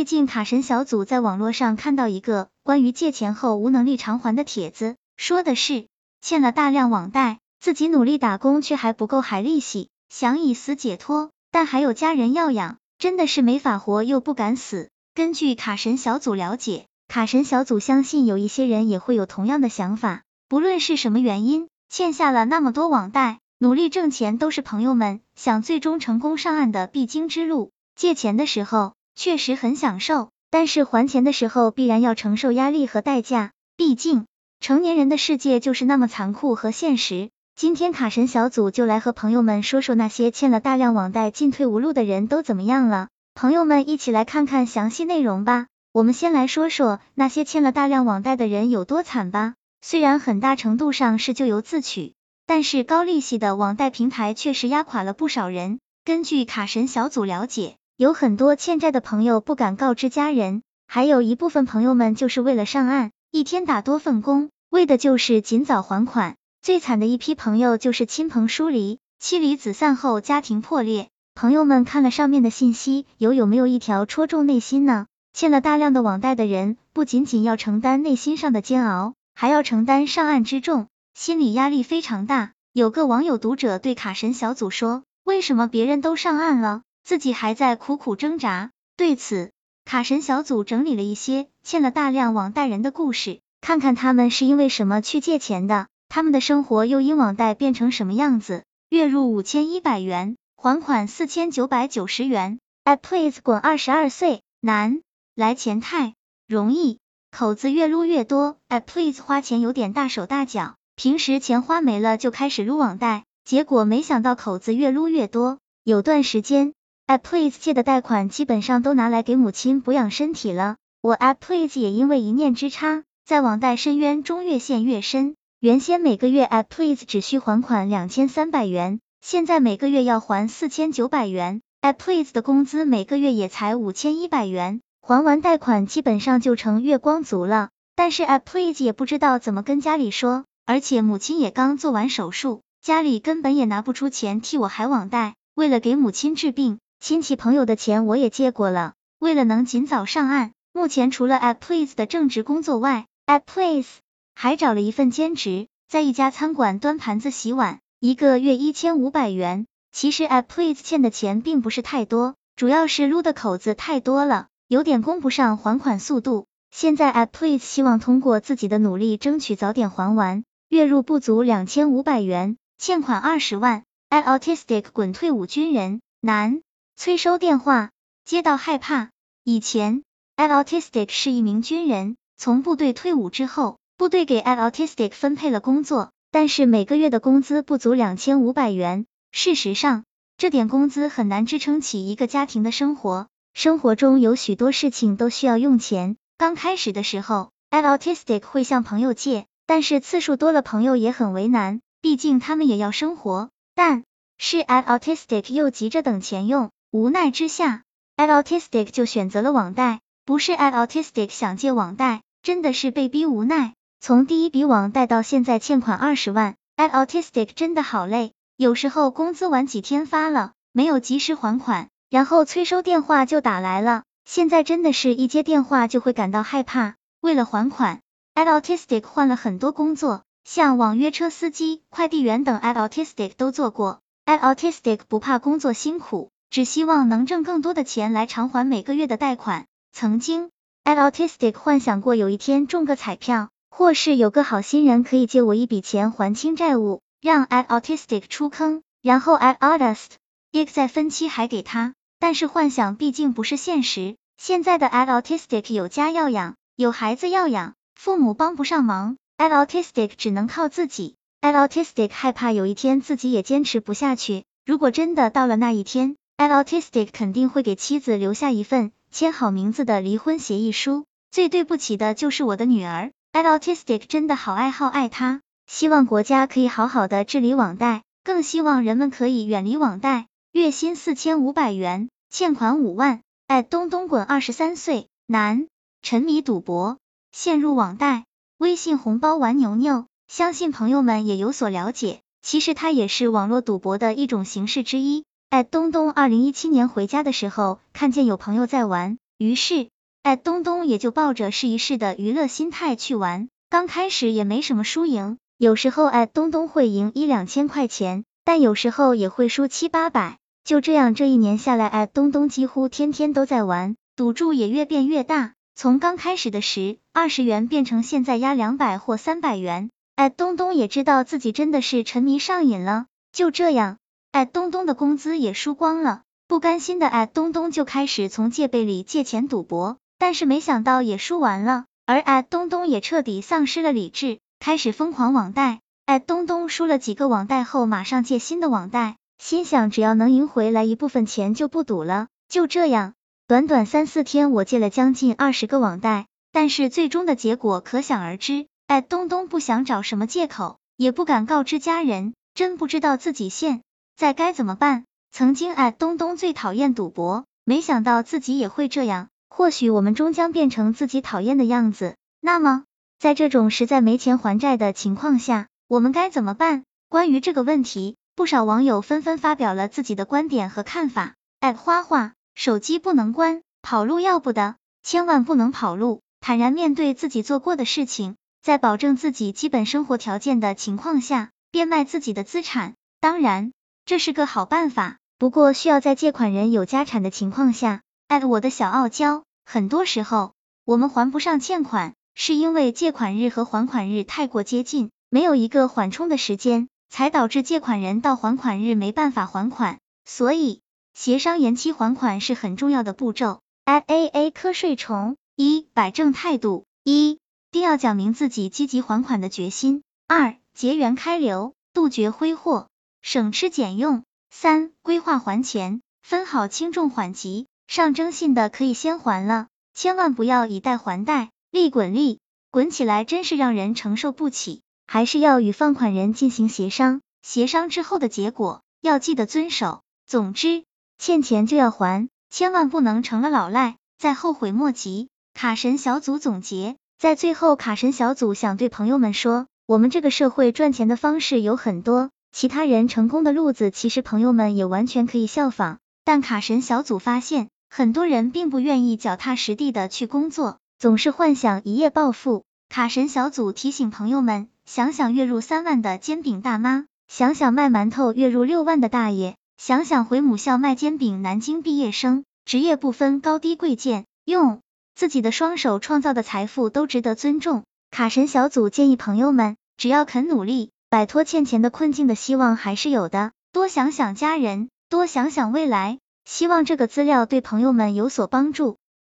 最近卡神小组在网络上看到一个关于借钱后无能力偿还的帖子，说的是欠了大量网贷，自己努力打工却还不够还利息，想以死解脱，但还有家人要养，真的是没法活又不敢死。根据卡神小组了解，卡神小组相信有一些人也会有同样的想法，不论是什么原因，欠下了那么多网贷，努力挣钱都是朋友们想最终成功上岸的必经之路。借钱的时候。确实很享受，但是还钱的时候必然要承受压力和代价。毕竟成年人的世界就是那么残酷和现实。今天卡神小组就来和朋友们说说那些欠了大量网贷进退无路的人都怎么样了。朋友们一起来看看详细内容吧。我们先来说说那些欠了大量网贷的人有多惨吧。虽然很大程度上是咎由自取，但是高利息的网贷平台确实压垮了不少人。根据卡神小组了解。有很多欠债的朋友不敢告知家人，还有一部分朋友们就是为了上岸，一天打多份工，为的就是尽早还款。最惨的一批朋友就是亲朋疏离，妻离子散后家庭破裂。朋友们看了上面的信息，有有没有一条戳中内心呢？欠了大量的网贷的人，不仅仅要承担内心上的煎熬，还要承担上岸之重，心理压力非常大。有个网友读者对卡神小组说：“为什么别人都上岸了？”自己还在苦苦挣扎。对此，卡神小组整理了一些欠了大量网贷人的故事，看看他们是因为什么去借钱的，他们的生活又因网贷变成什么样子。月入五千一百元，还款四千九百九十元。At please 滚二十二岁，男，来钱太容易，口子越撸越多。At please 花钱有点大手大脚，平时钱花没了就开始撸网贷，结果没想到口子越撸越多，有段时间。At Please 借的贷款基本上都拿来给母亲补养身体了，我 At Please 也因为一念之差，在网贷深渊中越陷越深。原先每个月 At Please 只需还款两千三百元，现在每个月要还四千九百元。At Please 的工资每个月也才五千一百元，还完贷款基本上就成月光族了。但是 At Please 也不知道怎么跟家里说，而且母亲也刚做完手术，家里根本也拿不出钱替我还网贷。为了给母亲治病。亲戚朋友的钱我也借过了，为了能尽早上岸，目前除了 At Please 的正职工作外，At Please 还找了一份兼职，在一家餐馆端盘子洗碗，一个月一千五百元。其实 At Please 欠的钱并不是太多，主要是撸的口子太多了，有点供不上还款速度。现在 At Please 希望通过自己的努力，争取早点还完。月入不足两千五百元，欠款二十万。At Autistic 滚退伍军人，男。催收电话接到害怕。以前，At Autistic 是一名军人，从部队退伍之后，部队给 At Autistic 分配了工作，但是每个月的工资不足两千五百元。事实上，这点工资很难支撑起一个家庭的生活。生活中有许多事情都需要用钱。刚开始的时候，At Autistic 会向朋友借，但是次数多了，朋友也很为难，毕竟他们也要生活。但是 At Autistic 又急着等钱用。无奈之下，At Autistic 就选择了网贷。不是 At Autistic 想借网贷，真的是被逼无奈。从第一笔网贷到现在欠款二十万，At Autistic 真的好累。有时候工资晚几天发了，没有及时还款，然后催收电话就打来了。现在真的是一接电话就会感到害怕。为了还款，At Autistic 换了很多工作，像网约车司机、快递员等，At Autistic 都做过。At Autistic 不怕工作辛苦。只希望能挣更多的钱来偿还每个月的贷款。曾经，At Autistic 幻想过有一天中个彩票，或是有个好心人可以借我一笔钱还清债务，让 At Autistic 出坑，然后 At Artist 也再分期还给他。但是幻想毕竟不是现实，现在的 At Autistic 有家要养，有孩子要养，父母帮不上忙，At Autistic 只能靠自己。At Autistic 害怕有一天自己也坚持不下去，如果真的到了那一天。At Autistic 肯定会给妻子留下一份签好名字的离婚协议书。最对不起的就是我的女儿。At Autistic 真的好爱好爱她，希望国家可以好好的治理网贷，更希望人们可以远离网贷。月薪四千五百元，欠款五万。At 东东滚二十三岁，男，沉迷赌博，陷入网贷，微信红包玩牛牛。相信朋友们也有所了解，其实它也是网络赌博的一种形式之一。哎，东东二零一七年回家的时候，看见有朋友在玩，于是，哎，东东也就抱着试一试的娱乐心态去玩。刚开始也没什么输赢，有时候哎，东东会赢一两千块钱，但有时候也会输七八百。就这样，这一年下来，哎，东东几乎天天都在玩，赌注也越变越大。从刚开始的十、二十元变成现在压两百或三百元，哎，东东也知道自己真的是沉迷上瘾了。就这样，哎，东东的工资也输光了，不甘心的哎，东东就开始从借呗里借钱赌博，但是没想到也输完了，而哎，东东也彻底丧失了理智，开始疯狂网贷。哎，东东输了几个网贷后，马上借新的网贷，心想只要能赢回来一部分钱就不赌了。就这样。短短三四天，我借了将近二十个网贷，但是最终的结果可想而知。哎，东东不想找什么借口，也不敢告知家人，真不知道自己现在该怎么办。曾经哎，东东最讨厌赌博，没想到自己也会这样。或许我们终将变成自己讨厌的样子。那么，在这种实在没钱还债的情况下，我们该怎么办？关于这个问题，不少网友纷纷发表了自己的观点和看法。哎，花花。手机不能关，跑路要不得，千万不能跑路。坦然面对自己做过的事情，在保证自己基本生活条件的情况下，变卖自己的资产。当然，这是个好办法，不过需要在借款人有家产的情况下。哎，我的小傲娇，很多时候我们还不上欠款，是因为借款日和还款日太过接近，没有一个缓冲的时间，才导致借款人到还款日没办法还款。所以。协商延期还款是很重要的步骤。A A A 瞌睡虫一摆正态度，一定要讲明自己积极还款的决心。二结缘开流，杜绝挥霍，省吃俭用。三规划还钱，分好轻重缓急。上征信的可以先还了，千万不要以贷还贷，利滚利，滚起来真是让人承受不起。还是要与放款人进行协商，协商之后的结果要记得遵守。总之。欠钱就要还，千万不能成了老赖，再后悔莫及。卡神小组总结，在最后，卡神小组想对朋友们说，我们这个社会赚钱的方式有很多，其他人成功的路子，其实朋友们也完全可以效仿。但卡神小组发现，很多人并不愿意脚踏实地的去工作，总是幻想一夜暴富。卡神小组提醒朋友们，想想月入三万的煎饼大妈，想想卖馒头月入六万的大爷。想想回母校卖煎饼，南京毕业生，职业不分高低贵贱，用自己的双手创造的财富都值得尊重。卡神小组建议朋友们，只要肯努力，摆脱欠钱的困境的希望还是有的。多想想家人，多想想未来。希望这个资料对朋友们有所帮助。